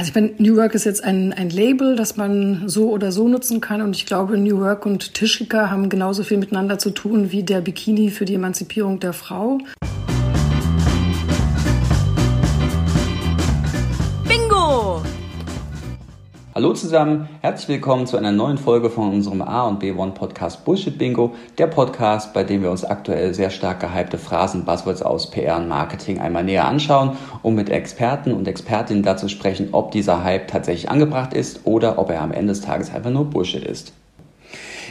Also ich meine, New Work ist jetzt ein, ein Label, das man so oder so nutzen kann. Und ich glaube, New Work und Tischika haben genauso viel miteinander zu tun wie der Bikini für die Emanzipierung der Frau. Hallo zusammen, herzlich willkommen zu einer neuen Folge von unserem A und B1 Podcast Bullshit Bingo, der Podcast, bei dem wir uns aktuell sehr stark gehypte Phrasen, Buzzwords aus PR und Marketing einmal näher anschauen, um mit Experten und Expertinnen dazu sprechen, ob dieser Hype tatsächlich angebracht ist oder ob er am Ende des Tages einfach nur Bullshit ist.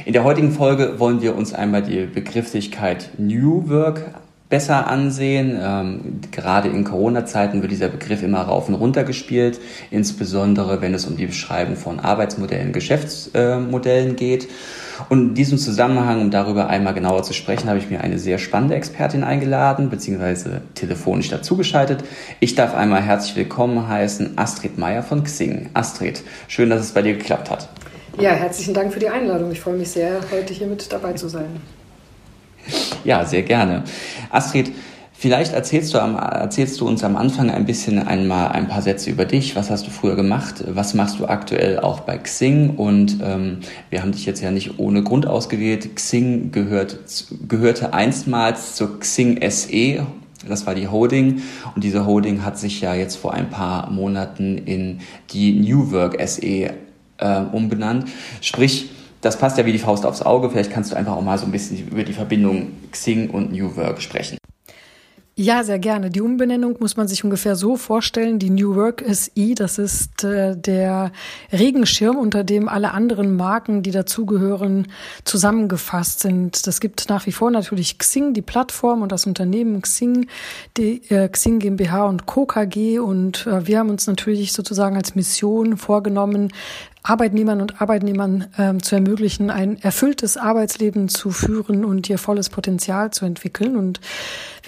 In der heutigen Folge wollen wir uns einmal die Begrifflichkeit New Work besser ansehen. Ähm, gerade in Corona-Zeiten wird dieser Begriff immer rauf und runter gespielt, insbesondere wenn es um die Beschreibung von Arbeitsmodellen, Geschäftsmodellen geht. Und in diesem Zusammenhang, um darüber einmal genauer zu sprechen, habe ich mir eine sehr spannende Expertin eingeladen, beziehungsweise telefonisch dazugeschaltet. Ich darf einmal herzlich willkommen heißen Astrid Meyer von Xing. Astrid, schön, dass es bei dir geklappt hat. Ja, herzlichen Dank für die Einladung. Ich freue mich sehr, heute hier mit dabei zu sein. Ja, sehr gerne. Astrid, vielleicht erzählst du, am, erzählst du uns am Anfang ein bisschen einmal ein paar Sätze über dich. Was hast du früher gemacht? Was machst du aktuell auch bei Xing? Und ähm, wir haben dich jetzt ja nicht ohne Grund ausgewählt. Xing gehört, gehörte einstmals zur Xing SE. Das war die Holding und diese Holding hat sich ja jetzt vor ein paar Monaten in die New Work SE äh, umbenannt. Sprich, das passt ja wie die Faust aufs Auge. Vielleicht kannst du einfach auch mal so ein bisschen über die Verbindung Xing und New Work sprechen. Ja, sehr gerne. Die Umbenennung muss man sich ungefähr so vorstellen. Die New Work SI, das ist äh, der Regenschirm, unter dem alle anderen Marken, die dazugehören, zusammengefasst sind. Das gibt nach wie vor natürlich Xing, die Plattform und das Unternehmen Xing, die äh, Xing GmbH und Co. KG. Und äh, wir haben uns natürlich sozusagen als Mission vorgenommen, Arbeitnehmern und Arbeitnehmern ähm, zu ermöglichen, ein erfülltes Arbeitsleben zu führen und ihr volles Potenzial zu entwickeln. Und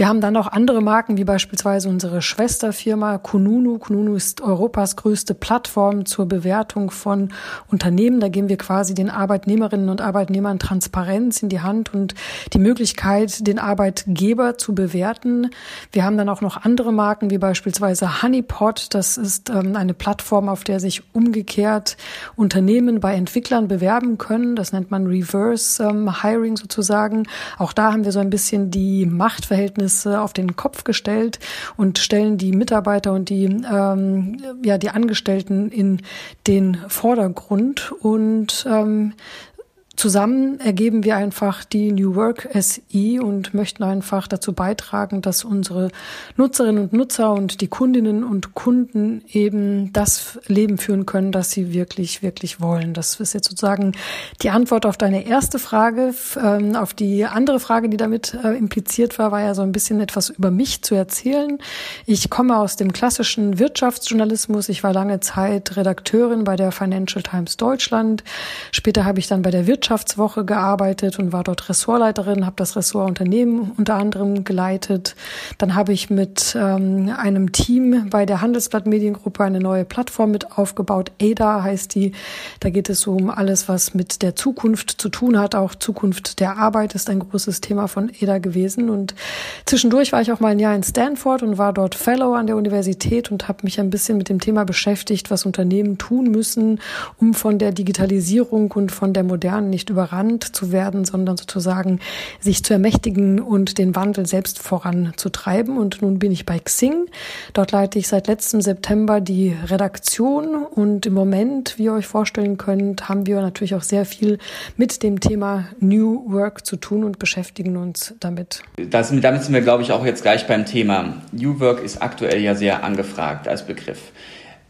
wir haben dann auch andere Marken, wie beispielsweise unsere Schwesterfirma Kununu. Kununu ist Europas größte Plattform zur Bewertung von Unternehmen. Da geben wir quasi den Arbeitnehmerinnen und Arbeitnehmern Transparenz in die Hand und die Möglichkeit, den Arbeitgeber zu bewerten. Wir haben dann auch noch andere Marken, wie beispielsweise Honeypot. Das ist ähm, eine Plattform, auf der sich umgekehrt Unternehmen bei Entwicklern bewerben können. Das nennt man Reverse ähm, Hiring sozusagen. Auch da haben wir so ein bisschen die Machtverhältnisse Verhältnisse auf den Kopf gestellt und stellen die Mitarbeiter und die, ähm, ja, die Angestellten in den Vordergrund. Und ähm, Zusammen ergeben wir einfach die New Work SI und möchten einfach dazu beitragen, dass unsere Nutzerinnen und Nutzer und die Kundinnen und Kunden eben das Leben führen können, das sie wirklich, wirklich wollen. Das ist jetzt sozusagen die Antwort auf deine erste Frage. Ähm, auf die andere Frage, die damit äh, impliziert war, war ja so ein bisschen etwas über mich zu erzählen. Ich komme aus dem klassischen Wirtschaftsjournalismus. Ich war lange Zeit Redakteurin bei der Financial Times Deutschland. Später habe ich dann bei der Wirtschaft Wirtschaftswoche gearbeitet und war dort Ressortleiterin, habe das Ressort Unternehmen unter anderem geleitet. Dann habe ich mit ähm, einem Team bei der Handelsblatt Mediengruppe eine neue Plattform mit aufgebaut. ADA heißt die. Da geht es um alles, was mit der Zukunft zu tun hat. Auch Zukunft der Arbeit ist ein großes Thema von ADA gewesen. Und zwischendurch war ich auch mal ein Jahr in Stanford und war dort Fellow an der Universität und habe mich ein bisschen mit dem Thema beschäftigt, was Unternehmen tun müssen, um von der Digitalisierung und von der modernen nicht überrannt zu werden, sondern sozusagen sich zu ermächtigen und den Wandel selbst voranzutreiben. Und nun bin ich bei Xing. Dort leite ich seit letztem September die Redaktion und im Moment, wie ihr euch vorstellen könnt, haben wir natürlich auch sehr viel mit dem Thema New Work zu tun und beschäftigen uns damit. Das, damit sind wir, glaube ich, auch jetzt gleich beim Thema. New Work ist aktuell ja sehr angefragt als Begriff.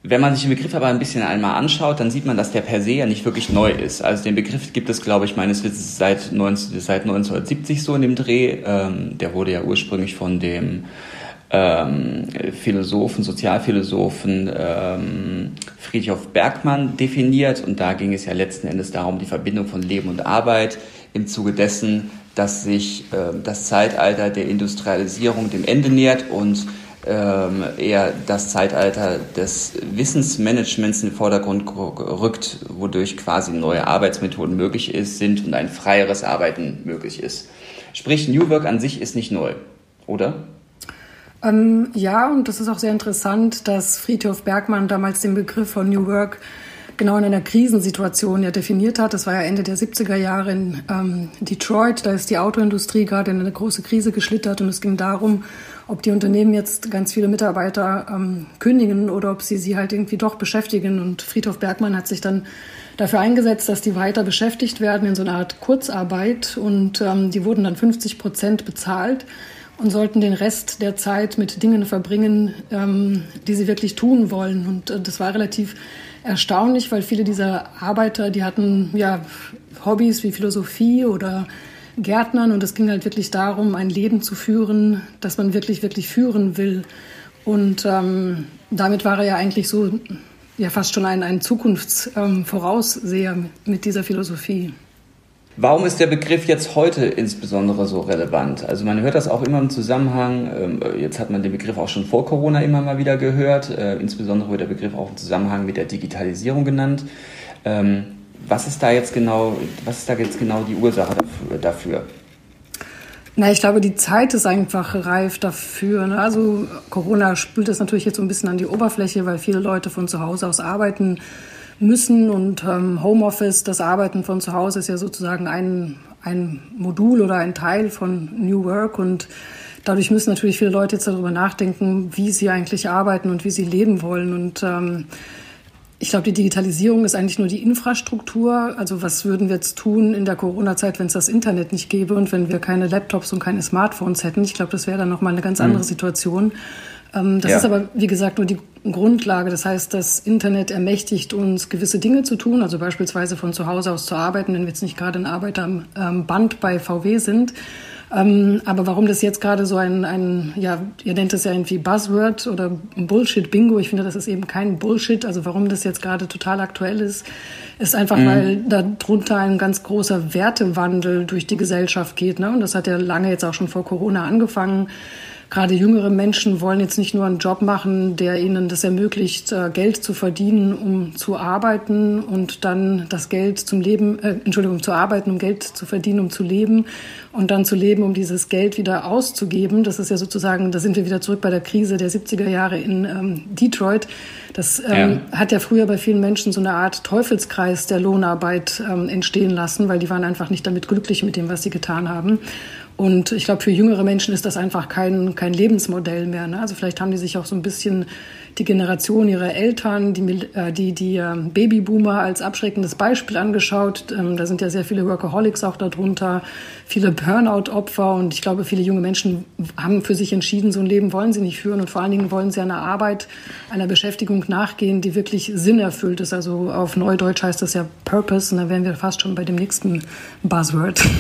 Wenn man sich den Begriff aber ein bisschen einmal anschaut, dann sieht man, dass der per se ja nicht wirklich neu ist. Also den Begriff gibt es, glaube ich, meines Wissens seit, 19, seit 1970 so in dem Dreh. Ähm, der wurde ja ursprünglich von dem ähm, Philosophen, Sozialphilosophen ähm, Friedrich Bergmann definiert. Und da ging es ja letzten Endes darum, die Verbindung von Leben und Arbeit im Zuge dessen, dass sich äh, das Zeitalter der Industrialisierung dem Ende nähert und ähm, eher das Zeitalter des Wissensmanagements in den Vordergrund rückt, wodurch quasi neue Arbeitsmethoden möglich ist, sind und ein freieres Arbeiten möglich ist. Sprich, New Work an sich ist nicht neu, oder? Ähm, ja, und das ist auch sehr interessant, dass Friedhof Bergmann damals den Begriff von New Work genau in einer Krisensituation ja definiert hat. Das war ja Ende der 70er Jahre in ähm, Detroit. Da ist die Autoindustrie gerade in eine große Krise geschlittert und es ging darum, ob die Unternehmen jetzt ganz viele Mitarbeiter ähm, kündigen oder ob sie sie halt irgendwie doch beschäftigen. Und Friedhof Bergmann hat sich dann dafür eingesetzt, dass die weiter beschäftigt werden in so einer Art Kurzarbeit und ähm, die wurden dann 50 Prozent bezahlt und sollten den Rest der Zeit mit Dingen verbringen, ähm, die sie wirklich tun wollen. Und äh, das war relativ erstaunlich, weil viele dieser Arbeiter, die hatten ja Hobbys wie Philosophie oder Gärtnern und es ging halt wirklich darum, ein Leben zu führen, das man wirklich, wirklich führen will. Und ähm, damit war er ja eigentlich so ja fast schon ein, ein Zukunftsvorausseher ähm, mit dieser Philosophie. Warum ist der Begriff jetzt heute insbesondere so relevant? Also man hört das auch immer im Zusammenhang, ähm, jetzt hat man den Begriff auch schon vor Corona immer mal wieder gehört, äh, insbesondere wird der Begriff auch im Zusammenhang mit der Digitalisierung genannt. Ähm, was ist da jetzt genau, was ist da jetzt genau die Ursache dafür? Na, ich glaube, die Zeit ist einfach reif dafür. Ne? Also Corona spült das natürlich jetzt so ein bisschen an die Oberfläche, weil viele Leute von zu Hause aus arbeiten müssen. Und ähm, Homeoffice, das Arbeiten von zu Hause ist ja sozusagen ein, ein Modul oder ein Teil von New Work. Und dadurch müssen natürlich viele Leute jetzt darüber nachdenken, wie sie eigentlich arbeiten und wie sie leben wollen. Und ähm, ich glaube, die Digitalisierung ist eigentlich nur die Infrastruktur. Also was würden wir jetzt tun in der Corona-Zeit, wenn es das Internet nicht gäbe und wenn wir keine Laptops und keine Smartphones hätten? Ich glaube, das wäre dann nochmal eine ganz andere mhm. Situation. Ähm, das ja. ist aber, wie gesagt, nur die Grundlage. Das heißt, das Internet ermächtigt uns, gewisse Dinge zu tun, also beispielsweise von zu Hause aus zu arbeiten, wenn wir jetzt nicht gerade ein Arbeiter am ähm, Band bei VW sind. Ähm, aber warum das jetzt gerade so ein, ein, ja, ihr nennt es ja irgendwie Buzzword oder Bullshit-Bingo, ich finde, das ist eben kein Bullshit. Also warum das jetzt gerade total aktuell ist, ist einfach, mhm. weil darunter ein ganz großer Wertewandel durch die Gesellschaft geht. Ne? Und das hat ja lange jetzt auch schon vor Corona angefangen gerade jüngere Menschen wollen jetzt nicht nur einen Job machen, der ihnen das ermöglicht, äh, Geld zu verdienen, um zu arbeiten und dann das Geld zum Leben, äh, Entschuldigung, zu arbeiten, um Geld zu verdienen, um zu leben und dann zu leben, um dieses Geld wieder auszugeben. Das ist ja sozusagen, da sind wir wieder zurück bei der Krise der 70er Jahre in ähm, Detroit. Das ähm, ja. hat ja früher bei vielen Menschen so eine Art Teufelskreis der Lohnarbeit ähm, entstehen lassen, weil die waren einfach nicht damit glücklich mit dem, was sie getan haben. Und ich glaube, für jüngere Menschen ist das einfach kein, kein Lebensmodell mehr. Ne? Also vielleicht haben die sich auch so ein bisschen die Generation ihrer Eltern, die, äh, die, die ähm, Babyboomer als abschreckendes Beispiel angeschaut. Ähm, da sind ja sehr viele Workaholics auch darunter, viele Burnout-Opfer und ich glaube, viele junge Menschen haben für sich entschieden, so ein Leben wollen sie nicht führen und vor allen Dingen wollen sie einer Arbeit, einer Beschäftigung nachgehen, die wirklich sinnerfüllt ist. Also auf Neudeutsch heißt das ja Purpose und da wären wir fast schon bei dem nächsten Buzzword.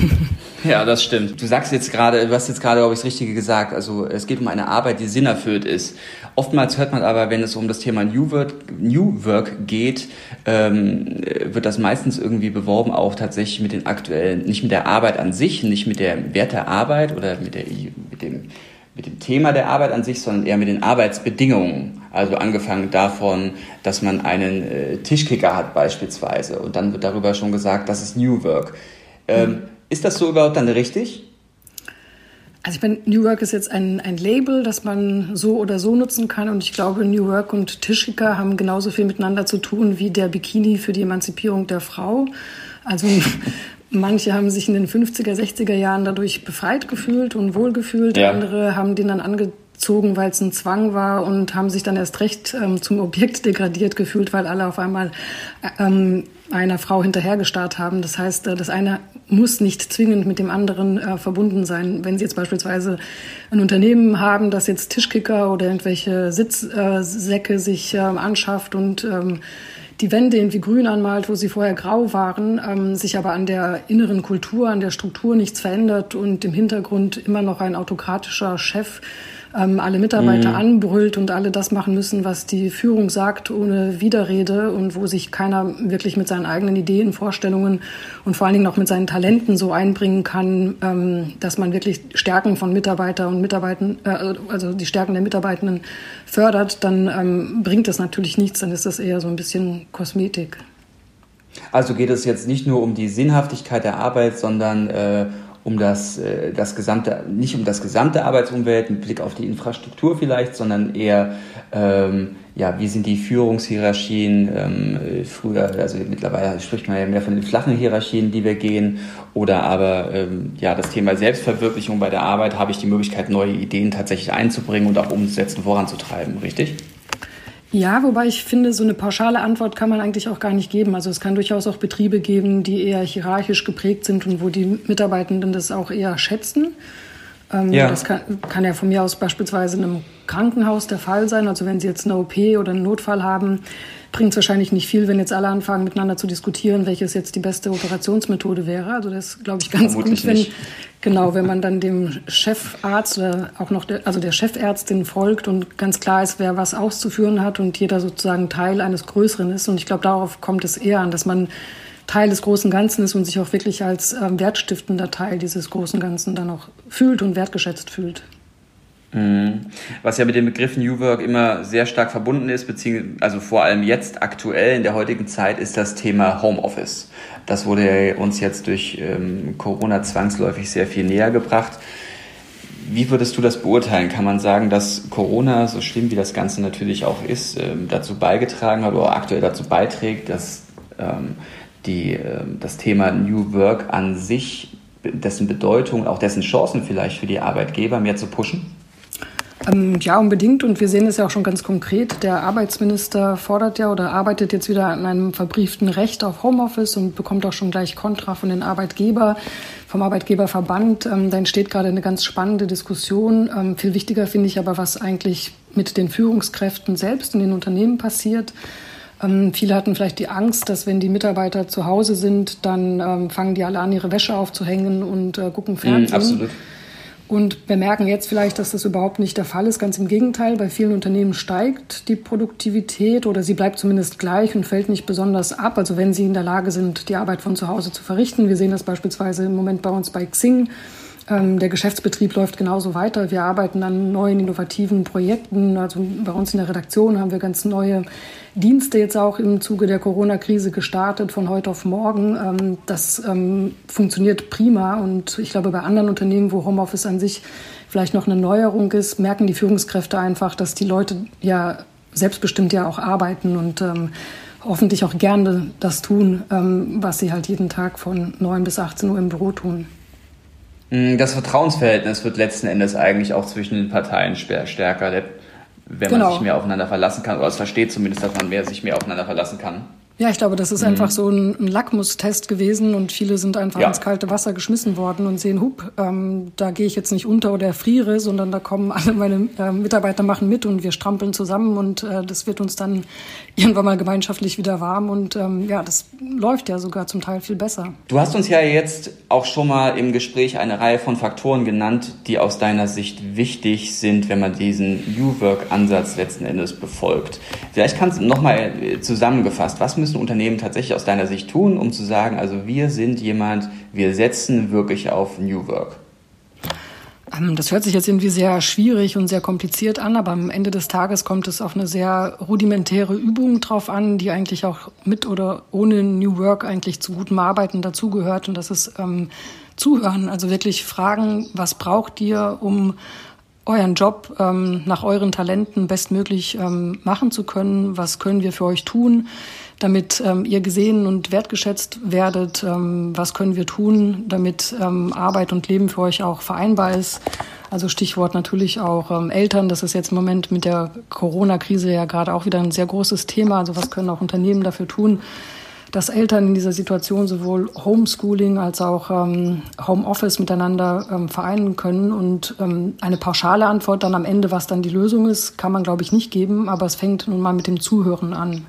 Ja, das stimmt. Du sagst jetzt gerade, du hast jetzt gerade, glaube ich, das Richtige gesagt. Also es geht um eine Arbeit, die sinnerfüllt ist. Oftmals hört man aber, wenn es um das Thema New Work, New Work geht, ähm, wird das meistens irgendwie beworben auch tatsächlich mit den aktuellen, nicht mit der Arbeit an sich, nicht mit der Wert der Arbeit oder mit, der, mit, dem, mit dem Thema der Arbeit an sich, sondern eher mit den Arbeitsbedingungen. Also angefangen davon, dass man einen äh, Tischkicker hat beispielsweise und dann wird darüber schon gesagt, das ist New Work. Ähm, mhm. Ist das so überhaupt dann richtig? Also ich meine, New Work ist jetzt ein, ein Label, das man so oder so nutzen kann. Und ich glaube, New Work und Tischkicker haben genauso viel miteinander zu tun wie der Bikini für die Emanzipierung der Frau. Also manche haben sich in den 50er, 60er Jahren dadurch befreit gefühlt und wohlgefühlt. Ja. Andere haben den dann angezogen, weil es ein Zwang war und haben sich dann erst recht ähm, zum Objekt degradiert gefühlt, weil alle auf einmal ähm, einer Frau hinterhergestarrt haben. Das heißt, äh, das eine muss nicht zwingend mit dem anderen äh, verbunden sein. Wenn Sie jetzt beispielsweise ein Unternehmen haben, das jetzt Tischkicker oder irgendwelche Sitzsäcke äh, sich äh, anschafft und ähm, die Wände irgendwie grün anmalt, wo sie vorher grau waren, ähm, sich aber an der inneren Kultur, an der Struktur nichts verändert und im Hintergrund immer noch ein autokratischer Chef ähm, alle Mitarbeiter mhm. anbrüllt und alle das machen müssen, was die Führung sagt, ohne Widerrede und wo sich keiner wirklich mit seinen eigenen Ideen, Vorstellungen und vor allen Dingen auch mit seinen Talenten so einbringen kann, ähm, dass man wirklich Stärken von Mitarbeiter und Mitarbeitern, äh, also die Stärken der Mitarbeitenden fördert, dann ähm, bringt das natürlich nichts, dann ist das eher so ein bisschen Kosmetik. Also geht es jetzt nicht nur um die Sinnhaftigkeit der Arbeit, sondern äh, um das, äh, das gesamte, nicht um das gesamte Arbeitsumwelt mit Blick auf die Infrastruktur vielleicht, sondern eher, ähm, ja, wie sind die Führungshierarchien ähm, früher, also mittlerweile spricht man ja mehr von den flachen Hierarchien, die wir gehen, oder aber ähm, ja, das Thema Selbstverwirklichung bei der Arbeit, habe ich die Möglichkeit, neue Ideen tatsächlich einzubringen und auch umzusetzen, voranzutreiben, richtig? Ja, wobei ich finde, so eine pauschale Antwort kann man eigentlich auch gar nicht geben. Also es kann durchaus auch Betriebe geben, die eher hierarchisch geprägt sind und wo die Mitarbeitenden das auch eher schätzen. Ähm, ja. Das kann, kann ja von mir aus beispielsweise in einem Krankenhaus der Fall sein. Also wenn Sie jetzt eine OP oder einen Notfall haben, bringt es wahrscheinlich nicht viel, wenn jetzt alle anfangen, miteinander zu diskutieren, welches jetzt die beste Operationsmethode wäre. Also das ist, glaube ich, ganz Vermutlich gut, wenn, genau, wenn man dann dem Chefarzt oder auch noch der, also der Chefärztin folgt und ganz klar ist, wer was auszuführen hat und jeder sozusagen Teil eines Größeren ist. Und ich glaube, darauf kommt es eher an, dass man Teil des großen Ganzen ist und sich auch wirklich als ähm, wertstiftender Teil dieses großen Ganzen dann auch fühlt und wertgeschätzt fühlt. Mhm. Was ja mit dem Begriff New Work immer sehr stark verbunden ist, beziehungsweise also vor allem jetzt aktuell in der heutigen Zeit, ist das Thema Homeoffice. Das wurde uns jetzt durch ähm, Corona zwangsläufig sehr viel näher gebracht. Wie würdest du das beurteilen? Kann man sagen, dass Corona, so schlimm wie das Ganze natürlich auch ist, ähm, dazu beigetragen hat oder aktuell dazu beiträgt, dass ähm, die, äh, das Thema New Work an sich, dessen Bedeutung, auch dessen Chancen vielleicht für die Arbeitgeber mehr zu pushen? Ähm, ja, unbedingt. Und wir sehen es ja auch schon ganz konkret. Der Arbeitsminister fordert ja oder arbeitet jetzt wieder an einem verbrieften Recht auf Homeoffice und bekommt auch schon gleich Kontra von den Arbeitgeber, vom Arbeitgeberverband. Ähm, da entsteht gerade eine ganz spannende Diskussion. Ähm, viel wichtiger finde ich aber, was eigentlich mit den Führungskräften selbst in den Unternehmen passiert. Ähm, viele hatten vielleicht die Angst, dass wenn die Mitarbeiter zu Hause sind, dann ähm, fangen die alle an, ihre Wäsche aufzuhängen und äh, gucken Fernsehen. Mm, absolut. Und bemerken jetzt vielleicht, dass das überhaupt nicht der Fall ist. Ganz im Gegenteil, bei vielen Unternehmen steigt die Produktivität oder sie bleibt zumindest gleich und fällt nicht besonders ab. Also wenn sie in der Lage sind, die Arbeit von zu Hause zu verrichten. Wir sehen das beispielsweise im Moment bei uns bei Xing. Ähm, der Geschäftsbetrieb läuft genauso weiter. Wir arbeiten an neuen innovativen Projekten. Also bei uns in der Redaktion haben wir ganz neue Dienste jetzt auch im Zuge der Corona-Krise gestartet, von heute auf morgen. Ähm, das ähm, funktioniert prima. Und ich glaube, bei anderen Unternehmen, wo Homeoffice an sich vielleicht noch eine Neuerung ist, merken die Führungskräfte einfach, dass die Leute ja selbstbestimmt ja auch arbeiten und hoffentlich auch gerne das tun, was sie halt jeden Tag von 9 bis 18 Uhr im Büro tun. Mm, das Vertrauensverhältnis wird letzten Endes eigentlich auch zwischen den Parteien stärker, wenn genau. man sich mehr aufeinander verlassen kann, oder es versteht zumindest, dass man mehr sich mehr aufeinander verlassen kann. Ja, ich glaube, das ist mhm. einfach so ein, ein Lackmustest gewesen und viele sind einfach ja. ins kalte Wasser geschmissen worden und sehen, hup, ähm, da gehe ich jetzt nicht unter oder erfriere, sondern da kommen alle meine äh, Mitarbeiter machen mit und wir strampeln zusammen und äh, das wird uns dann irgendwann mal gemeinschaftlich wieder warm und ähm, ja, das läuft ja sogar zum Teil viel besser. Du hast uns ja jetzt auch schon mal im Gespräch eine Reihe von Faktoren genannt, die aus deiner Sicht wichtig sind, wenn man diesen New Work-Ansatz letzten Endes befolgt. Vielleicht kannst du nochmal äh, zusammengefasst, was müssen müssen Unternehmen tatsächlich aus deiner Sicht tun, um zu sagen, also wir sind jemand, wir setzen wirklich auf New Work? Ähm, das hört sich jetzt irgendwie sehr schwierig und sehr kompliziert an, aber am Ende des Tages kommt es auf eine sehr rudimentäre Übung drauf an, die eigentlich auch mit oder ohne New Work eigentlich zu gutem Arbeiten dazugehört. Und das ist ähm, Zuhören, also wirklich fragen, was braucht ihr, um euren Job ähm, nach euren Talenten bestmöglich ähm, machen zu können? Was können wir für euch tun? Damit ähm, ihr gesehen und wertgeschätzt werdet. Ähm, was können wir tun, damit ähm, Arbeit und Leben für euch auch vereinbar ist? Also Stichwort natürlich auch ähm, Eltern. Das ist jetzt im Moment mit der Corona-Krise ja gerade auch wieder ein sehr großes Thema. Also was können auch Unternehmen dafür tun, dass Eltern in dieser Situation sowohl Homeschooling als auch ähm, Homeoffice miteinander ähm, vereinen können. Und ähm, eine pauschale Antwort dann am Ende, was dann die Lösung ist, kann man, glaube ich, nicht geben. Aber es fängt nun mal mit dem Zuhören an.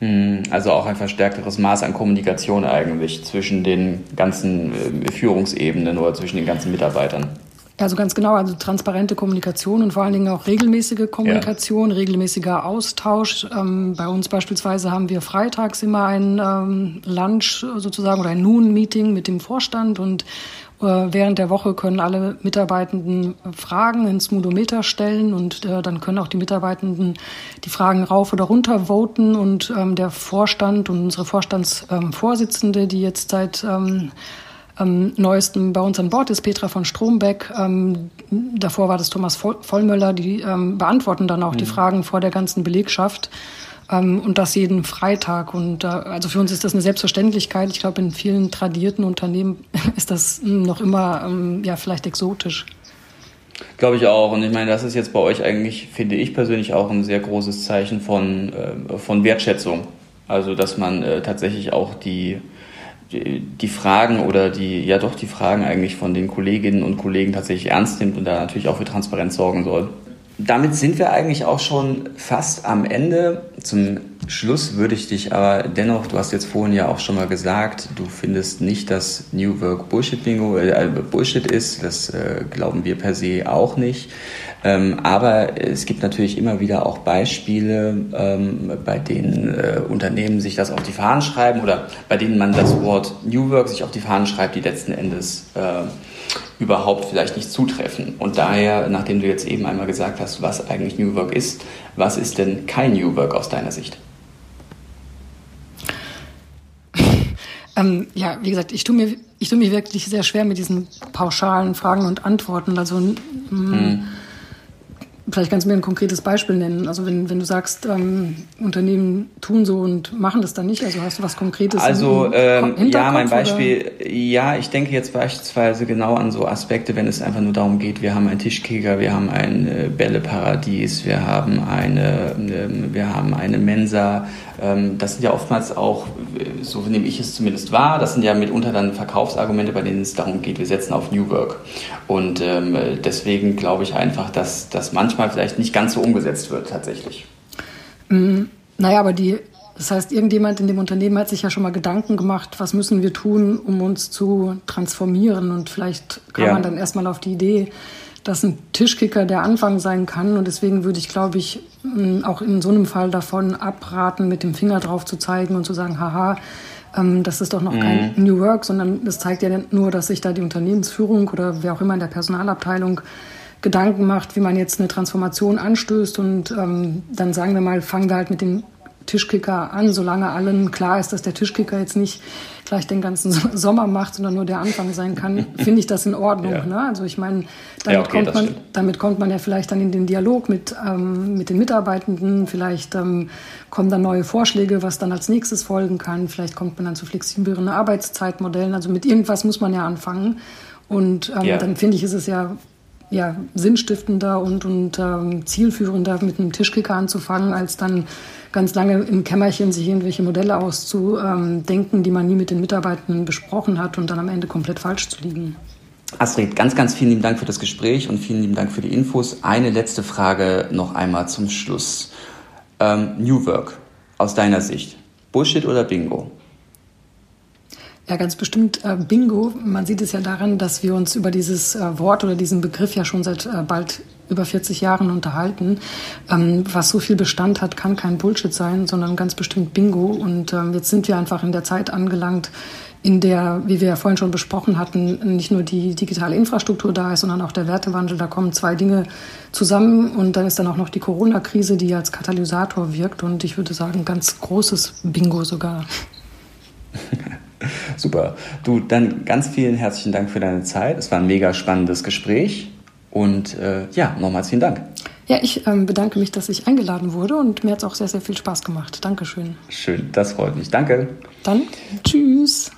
Hm, also auch ein verstärkteres Maß an Kommunikation eigentlich zwischen den ganzen äh, Führungsebenen oder zwischen den ganzen Mitarbeitern. Also ganz genau, also transparente Kommunikation und vor allen Dingen auch regelmäßige Kommunikation, ja. regelmäßiger Austausch. Ähm, bei uns beispielsweise haben wir freitags immer ein ähm, Lunch sozusagen oder ein Noon-Meeting mit dem Vorstand und während der Woche können alle Mitarbeitenden Fragen ins Moodometer stellen und äh, dann können auch die Mitarbeitenden die Fragen rauf oder runter voten und ähm, der Vorstand und unsere Vorstandsvorsitzende, ähm, die jetzt seit ähm, neuesten bei uns an Bord ist Petra von Strombeck. Ähm, davor war das Thomas Vollmöller. Die ähm, beantworten dann auch mhm. die Fragen vor der ganzen Belegschaft. Ähm, und das jeden Freitag. Und also für uns ist das eine Selbstverständlichkeit. Ich glaube, in vielen tradierten Unternehmen ist das noch immer ähm, ja vielleicht exotisch. Glaube ich auch. Und ich meine, das ist jetzt bei euch eigentlich, finde ich persönlich, auch ein sehr großes Zeichen von, äh, von Wertschätzung. Also, dass man äh, tatsächlich auch die, die, Fragen oder die, ja doch die Fragen eigentlich von den Kolleginnen und Kollegen tatsächlich ernst nimmt und da natürlich auch für Transparenz sorgen soll. Damit sind wir eigentlich auch schon fast am Ende. Zum Schluss würde ich dich aber dennoch, du hast jetzt vorhin ja auch schon mal gesagt, du findest nicht, dass New Work Bullshit Bingo äh, Bullshit ist. Das äh, glauben wir per se auch nicht. Ähm, aber es gibt natürlich immer wieder auch Beispiele, ähm, bei denen äh, Unternehmen sich das auf die Fahnen schreiben oder bei denen man das Wort New Work sich auf die Fahnen schreibt, die letzten Endes äh, überhaupt vielleicht nicht zutreffen. Und daher, nachdem du jetzt eben einmal gesagt hast, was eigentlich New Work ist, was ist denn kein New Work aus deiner Sicht? Ähm, ja, wie gesagt, ich tue mir, ich tue mir wirklich sehr schwer mit diesen pauschalen Fragen und Antworten. Also hm. Vielleicht kannst du mir ein konkretes Beispiel nennen. Also wenn, wenn du sagst, ähm, Unternehmen tun so und machen das dann nicht, also hast du was Konkretes? Also ähm, ja, mein Beispiel, oder? ja, ich denke jetzt beispielsweise genau an so Aspekte, wenn es einfach nur darum geht, wir haben einen Tischkicker, wir haben ein äh, Bälleparadies, wir haben eine, äh, wir haben eine Mensa. Ähm, das sind ja oftmals auch, so nehme ich es zumindest wahr, das sind ja mitunter dann Verkaufsargumente, bei denen es darum geht, wir setzen auf New Work. Und ähm, deswegen glaube ich einfach, dass, dass manchmal manchmal vielleicht nicht ganz so umgesetzt wird tatsächlich. Mm, naja, aber die, das heißt, irgendjemand in dem Unternehmen hat sich ja schon mal Gedanken gemacht, was müssen wir tun, um uns zu transformieren. Und vielleicht kam ja. man dann erstmal auf die Idee, dass ein Tischkicker der Anfang sein kann. Und deswegen würde ich, glaube ich, mm, auch in so einem Fall davon abraten, mit dem Finger drauf zu zeigen und zu sagen, haha, ähm, das ist doch noch mhm. kein New Work, sondern das zeigt ja nur, dass sich da die Unternehmensführung oder wer auch immer in der Personalabteilung Gedanken macht, wie man jetzt eine Transformation anstößt. Und ähm, dann sagen wir mal, fangen wir halt mit dem Tischkicker an, solange allen klar ist, dass der Tischkicker jetzt nicht gleich den ganzen Sommer macht, sondern nur der Anfang sein kann, finde ich das in Ordnung. Ja. Ne? Also ich meine, damit, ja, okay, kommt man, damit kommt man ja vielleicht dann in den Dialog mit, ähm, mit den Mitarbeitenden, vielleicht ähm, kommen dann neue Vorschläge, was dann als nächstes folgen kann, vielleicht kommt man dann zu flexibleren Arbeitszeitmodellen, also mit irgendwas muss man ja anfangen. Und ähm, ja. dann finde ich, ist es ja ja, sinnstiftender und, und ähm, zielführender mit einem Tischkicker anzufangen, als dann ganz lange im Kämmerchen sich irgendwelche Modelle auszudenken, die man nie mit den Mitarbeitern besprochen hat und dann am Ende komplett falsch zu liegen. Astrid, ganz, ganz vielen lieben Dank für das Gespräch und vielen lieben Dank für die Infos. Eine letzte Frage noch einmal zum Schluss. Ähm, New Work aus deiner Sicht. Bullshit oder Bingo? Ja, ganz bestimmt äh, Bingo. Man sieht es ja daran, dass wir uns über dieses äh, Wort oder diesen Begriff ja schon seit äh, bald über 40 Jahren unterhalten. Ähm, was so viel Bestand hat, kann kein Bullshit sein, sondern ganz bestimmt Bingo. Und ähm, jetzt sind wir einfach in der Zeit angelangt, in der, wie wir ja vorhin schon besprochen hatten, nicht nur die digitale Infrastruktur da ist, sondern auch der Wertewandel. Da kommen zwei Dinge zusammen und dann ist dann auch noch die Corona-Krise, die als Katalysator wirkt. Und ich würde sagen, ganz großes Bingo sogar. Super. Du, dann ganz vielen herzlichen Dank für deine Zeit. Es war ein mega spannendes Gespräch. Und äh, ja, nochmals vielen Dank. Ja, ich ähm, bedanke mich, dass ich eingeladen wurde und mir hat es auch sehr, sehr viel Spaß gemacht. Dankeschön. Schön, das freut mich. Danke. Dann tschüss.